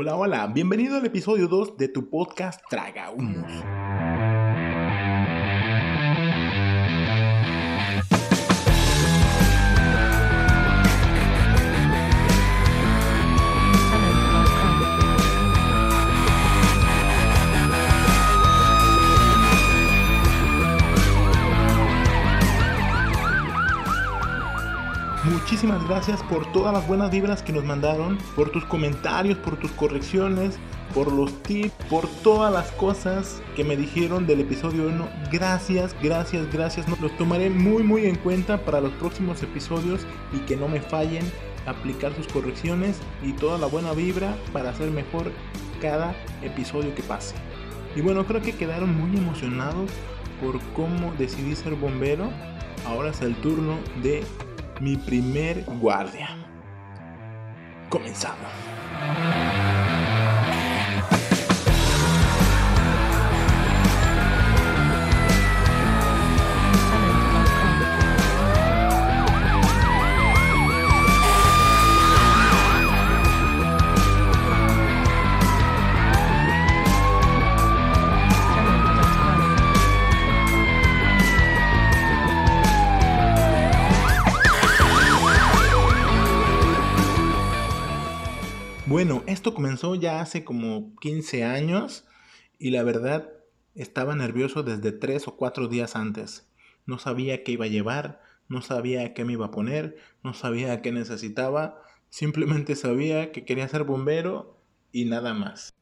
Hola, hola, bienvenido al episodio 2 de tu podcast Traga Humos. Muchísimas gracias por todas las buenas vibras que nos mandaron, por tus comentarios, por tus correcciones, por los tips, por todas las cosas que me dijeron del episodio 1. Gracias, gracias, gracias. Los tomaré muy, muy en cuenta para los próximos episodios y que no me fallen aplicar sus correcciones y toda la buena vibra para hacer mejor cada episodio que pase. Y bueno, creo que quedaron muy emocionados por cómo decidí ser bombero. Ahora es el turno de mi primer guardia. Comenzamos. Comenzó ya hace como 15 años y la verdad estaba nervioso desde 3 o 4 días antes. No sabía qué iba a llevar, no sabía qué me iba a poner, no sabía qué necesitaba, simplemente sabía que quería ser bombero y nada más.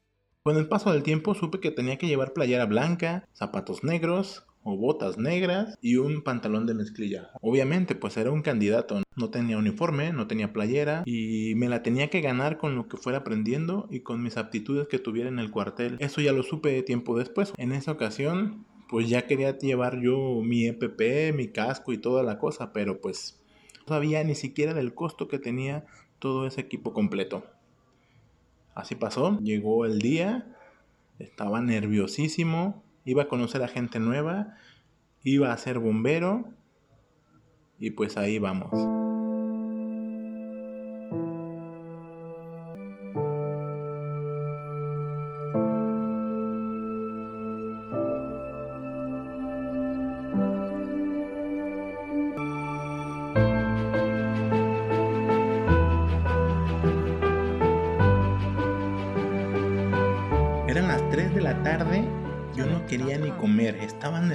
Con el paso del tiempo supe que tenía que llevar playera blanca, zapatos negros, o botas negras y un pantalón de mezclilla. Obviamente, pues era un candidato. No tenía uniforme, no tenía playera y me la tenía que ganar con lo que fuera aprendiendo y con mis aptitudes que tuviera en el cuartel. Eso ya lo supe tiempo después. En esa ocasión, pues ya quería llevar yo mi EPP, mi casco y toda la cosa, pero pues no sabía ni siquiera del costo que tenía todo ese equipo completo. Así pasó, llegó el día, estaba nerviosísimo, iba a conocer a gente nueva, iba a ser bombero y pues ahí vamos.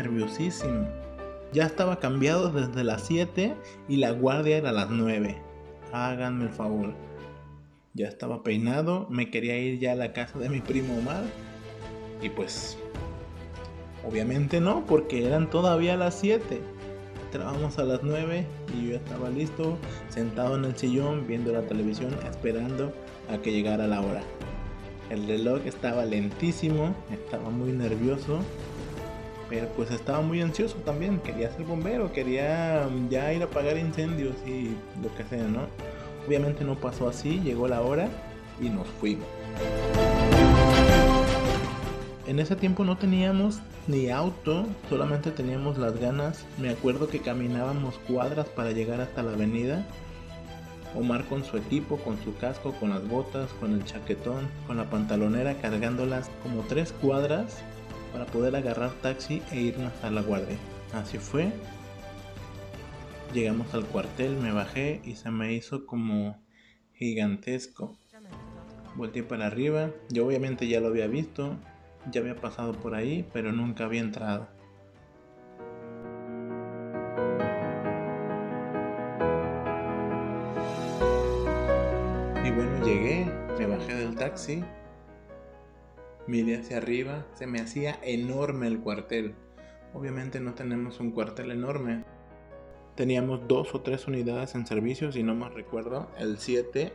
Nerviosísimo. Ya estaba cambiado desde las 7 y la guardia era a las 9. Háganme el favor. Ya estaba peinado, me quería ir ya a la casa de mi primo Omar. Y pues, obviamente no, porque eran todavía las 7. Entramos a las 9 y yo estaba listo, sentado en el sillón, viendo la televisión, esperando a que llegara la hora. El reloj estaba lentísimo, estaba muy nervioso, pero pues estaba muy ansioso también. Quería ser bombero, quería mm, ya ir a apagar incendios y lo que sea, ¿no? Obviamente no pasó así, llegó la hora y nos fuimos. En ese tiempo no teníamos ni auto, solamente teníamos las ganas. Me acuerdo que caminábamos cuadras para llegar hasta la avenida Omar con su equipo, con su casco, con las botas, con el chaquetón, con la pantalonera, cargándolas como tres cuadras para poder agarrar taxi e irnos a la guardia. Así fue. Llegamos al cuartel, me bajé y se me hizo como gigantesco. Volté para arriba, yo obviamente ya lo había visto, ya había pasado por ahí, pero nunca había entrado. Y bueno, llegué, me bajé del taxi, miré hacia arriba, se me hacía enorme el cuartel. Obviamente no tenemos un cuartel enorme. Teníamos dos o tres unidades en servicio, si no más recuerdo, el 7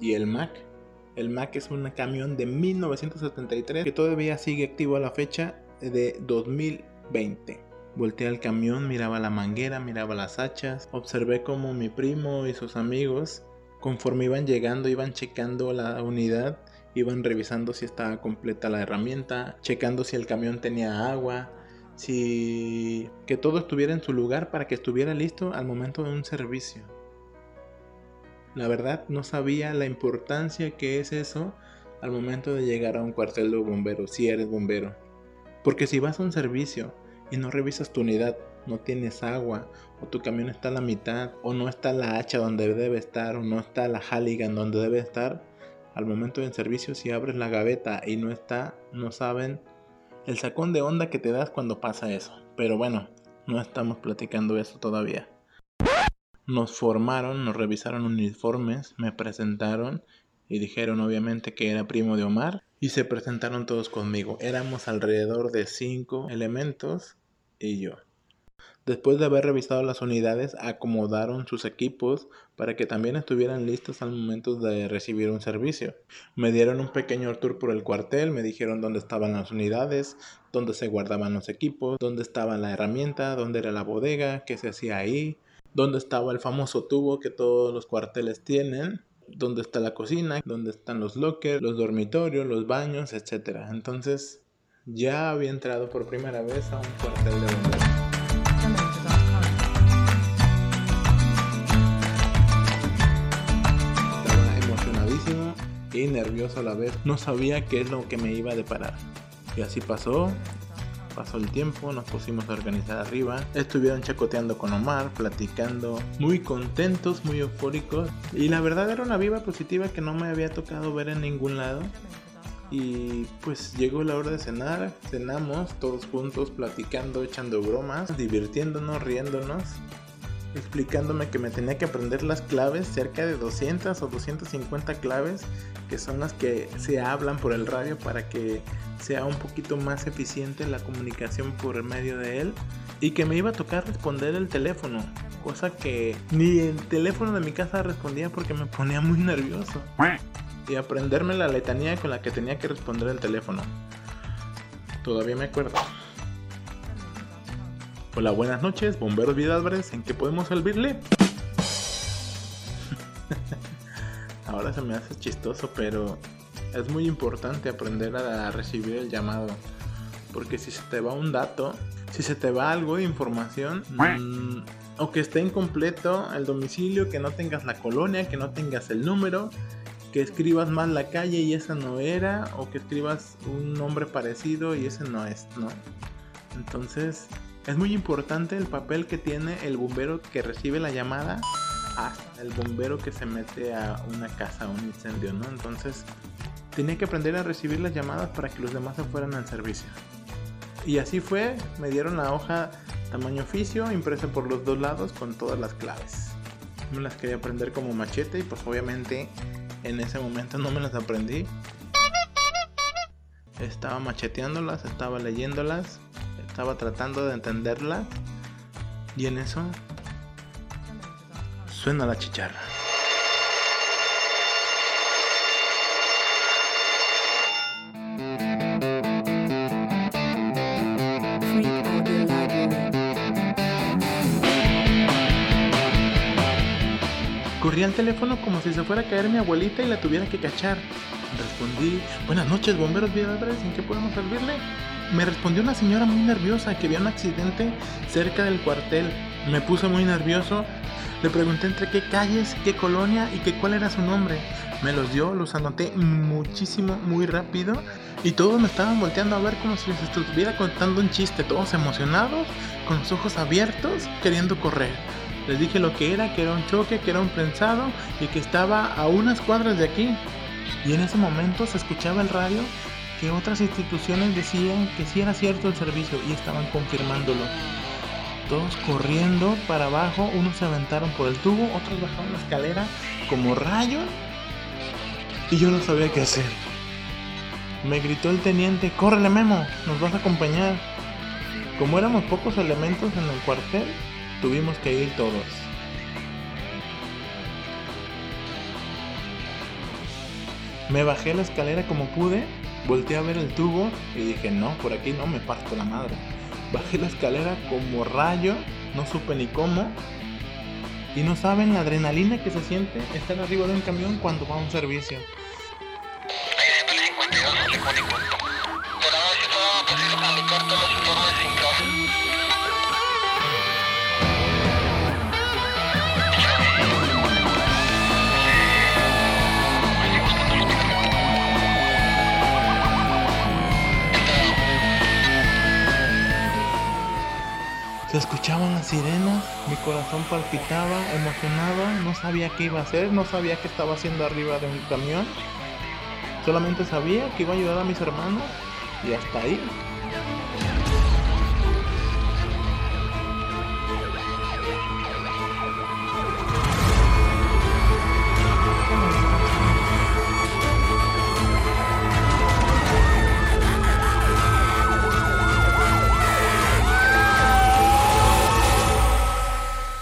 y el Mac. El Mac es un camión de 1973 que todavía sigue activo a la fecha de 2020. Volteé al camión, miraba la manguera, miraba las hachas, observé como mi primo y sus amigos Conforme iban llegando, iban checando la unidad, iban revisando si estaba completa la herramienta, checando si el camión tenía agua, si que todo estuviera en su lugar para que estuviera listo al momento de un servicio. La verdad no sabía la importancia que es eso al momento de llegar a un cuartel de bomberos, si eres bombero. Porque si vas a un servicio y no revisas tu unidad, no tienes agua, o tu camión está a la mitad, o no está la hacha donde debe estar, o no está la Halligan donde debe estar, al momento del servicio si abres la gaveta y no está, no saben el sacón de onda que te das cuando pasa eso. Pero bueno, no estamos platicando eso todavía. Nos formaron, nos revisaron uniformes, me presentaron y dijeron obviamente que era primo de Omar y se presentaron todos conmigo. Éramos alrededor de cinco elementos y yo. Después de haber revisado las unidades, acomodaron sus equipos para que también estuvieran listos al momento de recibir un servicio. Me dieron un pequeño tour por el cuartel, me dijeron dónde estaban las unidades, dónde se guardaban los equipos, dónde estaba la herramienta, dónde era la bodega, qué se hacía ahí, dónde estaba el famoso tubo que todos los cuarteles tienen, dónde está la cocina, dónde están los lockers, los dormitorios, los baños, etc. Entonces ya había entrado por primera vez a un cuartel de bomberos. Nervioso a la vez. No sabía qué es lo que me iba a deparar. Y así pasó. Pasó el tiempo, nos pusimos a organizar arriba. Estuvieron chacoteando con Omar, platicando, muy contentos, muy eufóricos. Y la verdad era una viva positiva que no me había tocado ver en ningún lado. Y pues llegó la hora de cenar, cenamos todos juntos, platicando, echando bromas, divirtiéndonos, riéndonos explicándome que me tenía que aprender las claves, cerca de 200 o 250 claves, que son las que se hablan por el radio para que sea un poquito más eficiente la comunicación por medio de él. Y que me iba a tocar responder el teléfono, cosa que ni el teléfono de mi casa respondía porque me ponía muy nervioso. Y aprenderme la letanía con la que tenía que responder el teléfono. Todavía me acuerdo. Hola, buenas noches, bomberos Vidalbres, ¿en qué podemos servirle? Ahora se me hace chistoso, pero es muy importante aprender a recibir el llamado. Porque si se te va un dato, si se te va algo de información, mm, o que esté incompleto el domicilio, que no tengas la colonia, que no tengas el número, que escribas mal la calle y esa no era, o que escribas un nombre parecido y ese no es, ¿no? Entonces, es muy importante el papel que tiene el bombero que recibe la llamada hasta el bombero que se mete a una casa, a un incendio, ¿no? Entonces, tenía que aprender a recibir las llamadas para que los demás se fueran al servicio. Y así fue, me dieron la hoja tamaño oficio, impresa por los dos lados con todas las claves. Me las quería aprender como machete y pues obviamente en ese momento no me las aprendí. Estaba macheteándolas, estaba leyéndolas estaba tratando de entenderla y en eso suena la chicharra. Corrí al teléfono como si se fuera a caer mi abuelita y la tuviera que cachar. Respondí, buenas noches, bomberos viadores, ¿en qué podemos servirle? Me respondió una señora muy nerviosa que había un accidente cerca del cuartel. Me puse muy nervioso. Le pregunté entre qué calles, qué colonia y qué cuál era su nombre. Me los dio, los anoté muchísimo, muy rápido. Y todos me estaban volteando a ver como si les estuviera contando un chiste, todos emocionados, con los ojos abiertos, queriendo correr. Les dije lo que era, que era un choque, que era un prensado y que estaba a unas cuadras de aquí. Y en ese momento se escuchaba el radio que otras instituciones decían que sí era cierto el servicio y estaban confirmándolo. Todos corriendo para abajo, unos se aventaron por el tubo, otros bajaron la escalera como rayos y yo no sabía qué hacer. Me gritó el teniente, córrele Memo, nos vas a acompañar. Como éramos pocos elementos en el cuartel, tuvimos que ir todos. Me bajé la escalera como pude Volté a ver el tubo y dije, no, por aquí no me parto la madre. Bajé la escalera como rayo, no supe ni cómo. Y no saben la adrenalina que se siente estar arriba de un camión cuando va a un servicio. Se escuchaban las sirenas, mi corazón palpitaba, emocionado, no sabía qué iba a hacer, no sabía qué estaba haciendo arriba de un camión. Solamente sabía que iba a ayudar a mis hermanos y hasta ahí.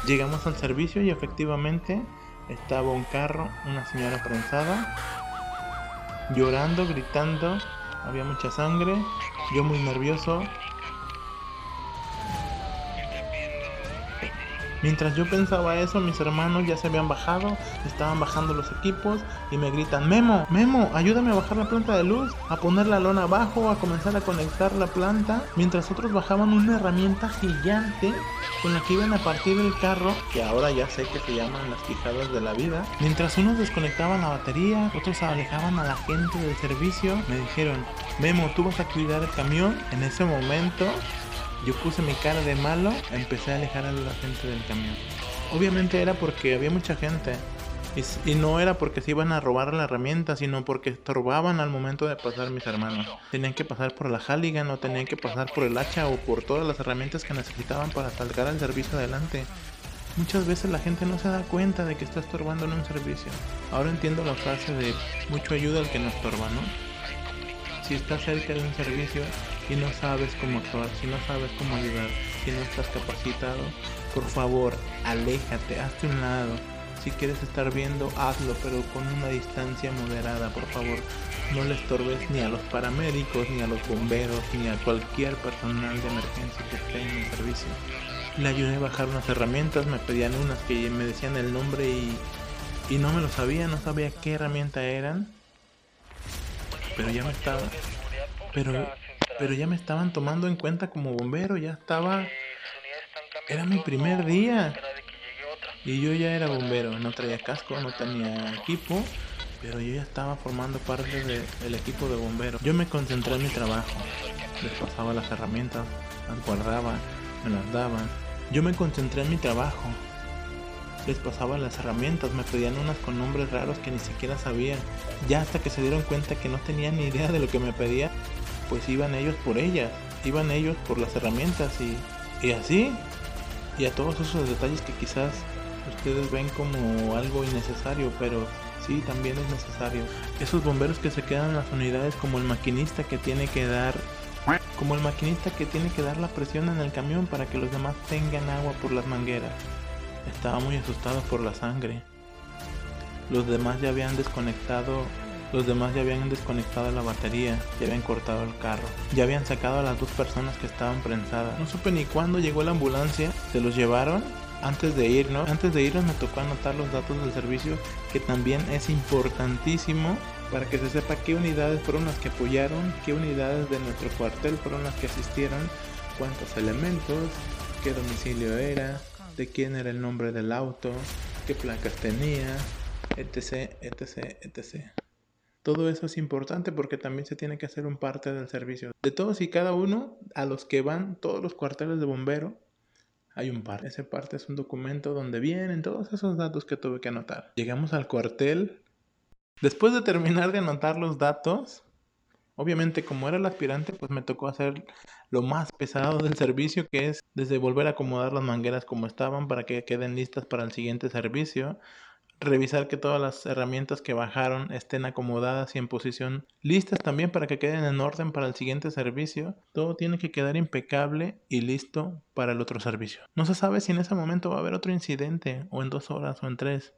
Llegamos al servicio y efectivamente estaba un carro, una señora prensada, llorando, gritando, había mucha sangre, yo muy nervioso, Mientras yo pensaba eso, mis hermanos ya se habían bajado, estaban bajando los equipos y me gritan, Memo, Memo, ayúdame a bajar la planta de luz, a poner la lona abajo, a comenzar a conectar la planta, mientras otros bajaban una herramienta gigante con la que iban a partir el carro, que ahora ya sé que se llaman las fijadas de la vida. Mientras unos desconectaban la batería, otros alejaban a la gente del servicio, me dijeron, Memo, tú vas a cuidar el camión. En ese momento yo puse mi cara de malo, empecé a alejar a la gente del camión. Obviamente era porque había mucha gente. Y, no era porque se iban a robar la herramienta, sino porque estorbaban al momento de pasar mis hermanos. Tenían que pasar por la Halligan o tenían que pasar por el hacha o por todas las herramientas que necesitaban para sacar el servicio adelante. Muchas veces la gente no se da cuenta de que está estorbando en un servicio. Ahora entiendo la frase de mucho ayuda al que no estorba, ¿no? Si estás cerca de un servicio, y no sabes cómo actuar, si no sabes cómo ayudar, si no estás capacitado, por favor, aléjate, hazte un lado. Si quieres estar viendo, hazlo, pero con una distancia moderada, por favor. No le estorbes ni a los paramédicos, ni a los bomberos, ni a cualquier personal de emergencia que esté en el servicio. Le ayudé a bajar unas herramientas, me pedían unas que me decían el nombre y, y no me lo sabía, no sabía qué herramienta eran. Pero ya me estaba... Pero pero ya me estaban tomando en cuenta como bombero, ya estaba... Era mi primer día. Y yo ya era bombero, no traía casco, no tenía equipo, pero yo ya estaba formando parte del equipo de bomberos. Yo me concentré en mi trabajo, les pasaba las herramientas, las guardaba, me las daban. Yo me concentré en mi trabajo, les pasaba las herramientas, me pedían unas con nombres raros que ni siquiera sabían. Ya hasta que se dieron cuenta que no tenían ni idea de lo que me pedía, pues iban ellos por ellas, iban ellos por las herramientas y, y así, y a todos esos detalles que quizás ustedes ven como algo innecesario, pero sí, también es necesario. Esos bomberos que se quedan en las unidades como el maquinista que tiene que dar como el maquinista que tiene que dar la presión en el camión para que los demás tengan agua por las mangueras. Estaba muy asustado por la sangre. Los demás ya habían desconectado los demás ya habían desconectado la batería, ya habían cortado el carro, ya habían sacado a las dos personas que estaban prensadas. No supe ni cuándo llegó la ambulancia, se los llevaron antes de irnos, antes de irnos me tocó anotar los datos del servicio, que también es importantísimo para que se sepa qué unidades fueron las que apoyaron, qué unidades de nuestro cuartel fueron las que asistieron, cuántos elementos, qué domicilio era, de quién era el nombre del auto, qué placas tenía, etc, etc, etc. Todo eso es importante porque también se tiene que hacer un parte del servicio. De todos y cada uno, a los que van todos los cuarteles de bombero, hay un parte. Ese parte es un documento donde vienen todos esos datos que tuve que anotar. Llegamos al cuartel. Después de terminar de anotar los datos, obviamente como era el aspirante, pues me tocó hacer lo más pesado del servicio, que es desde volver a acomodar las mangueras como estaban para que queden listas para el siguiente servicio, revisar que todas las herramientas que bajaron estén acomodadas y en posición listas también para que queden en orden para el siguiente servicio. Todo tiene que quedar impecable y listo para el otro servicio. No se sabe si en ese momento va a haber otro incidente o en dos horas o en tres.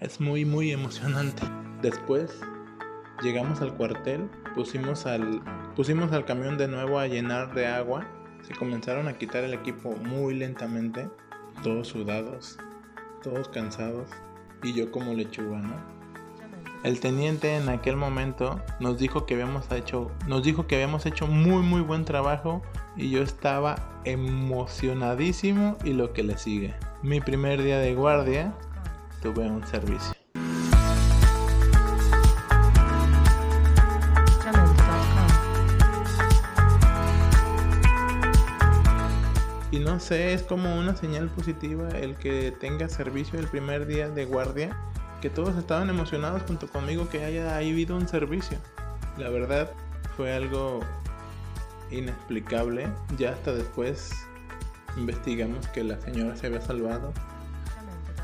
Es muy muy emocionante. Después llegamos al cuartel, pusimos al, pusimos al camión de nuevo a llenar de agua. Se comenzaron a quitar el equipo muy lentamente, todos sudados, todos cansados y yo como lechuga, ¿no? El teniente en aquel momento nos dijo que habíamos hecho, nos dijo que habíamos hecho muy muy buen trabajo y yo estaba emocionadísimo y lo que le sigue. Mi primer día de guardia tuve un servicio. No sé, es como una señal positiva el que tenga servicio el primer día de guardia, que todos estaban emocionados junto conmigo que haya habido un servicio. La verdad fue algo inexplicable. Ya hasta después investigamos que la señora se había salvado,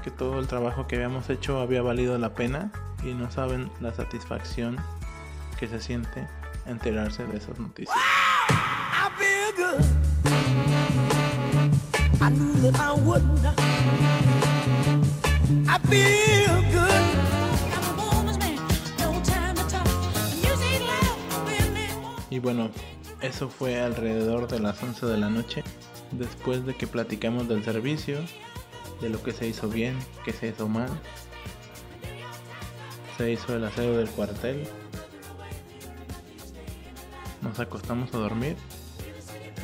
que todo el trabajo que habíamos hecho había valido la pena y no saben la satisfacción que se siente enterarse de esas noticias. Y bueno, eso fue alrededor de las 11 de la noche, después de que platicamos del servicio, de lo que se hizo bien, que se hizo mal. Se hizo el aseo del cuartel. Nos acostamos a dormir.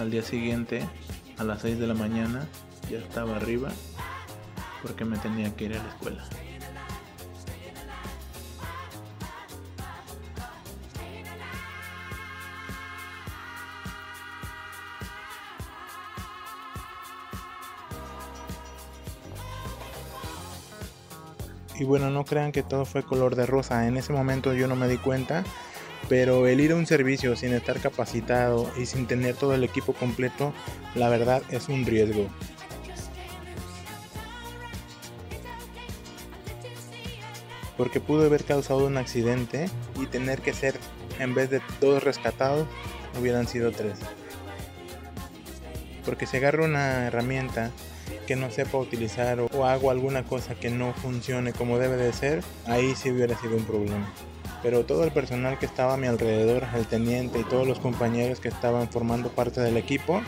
Al día siguiente, a las 6 de la mañana, ya estaba arriba porque me tenía que ir a la escuela. Y bueno, no crean que todo fue color de rosa. En ese momento yo no me di cuenta. Pero el ir a un servicio sin estar capacitado y sin tener todo el equipo completo, la verdad es un riesgo. Porque pudo haber causado un accidente y tener que ser, en vez de dos rescatados, hubieran sido tres. Porque si agarro una herramienta que no sepa utilizar o, hago alguna cosa que no funcione como debe de ser, ahí sí hubiera sido un problema. Pero todo el personal que estaba a mi alrededor, el teniente y todos los compañeros que estaban formando parte del equipo,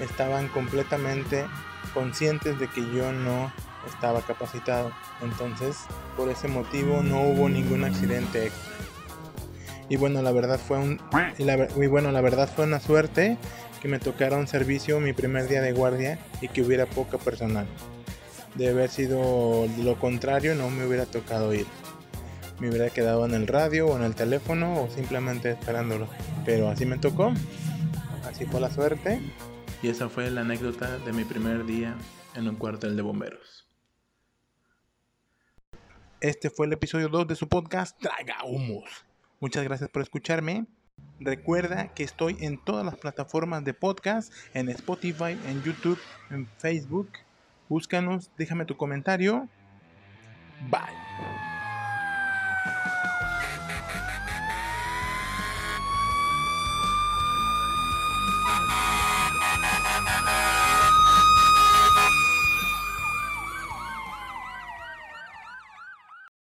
estaban completamente conscientes de que yo no estaba capacitado. Entonces, por ese motivo no hubo ningún accidente. Y bueno, la verdad fue un bueno, la verdad fue una suerte que me tocara un servicio mi primer día de guardia y que hubiera poca personal. De haber sido lo contrario, no me hubiera tocado ir. Me hubiera quedado en el radio o en el teléfono o simplemente esperándolo. Pero así me tocó. Así fue la suerte. Y esa fue la anécdota de mi primer día en un cuartel de bomberos. Este fue el episodio 2 de su podcast Traga Humos. Muchas gracias por escucharme. Recuerda que estoy en todas las plataformas de podcast, en Spotify, en YouTube, en Facebook. Búscanos, déjame tu comentario. Bye.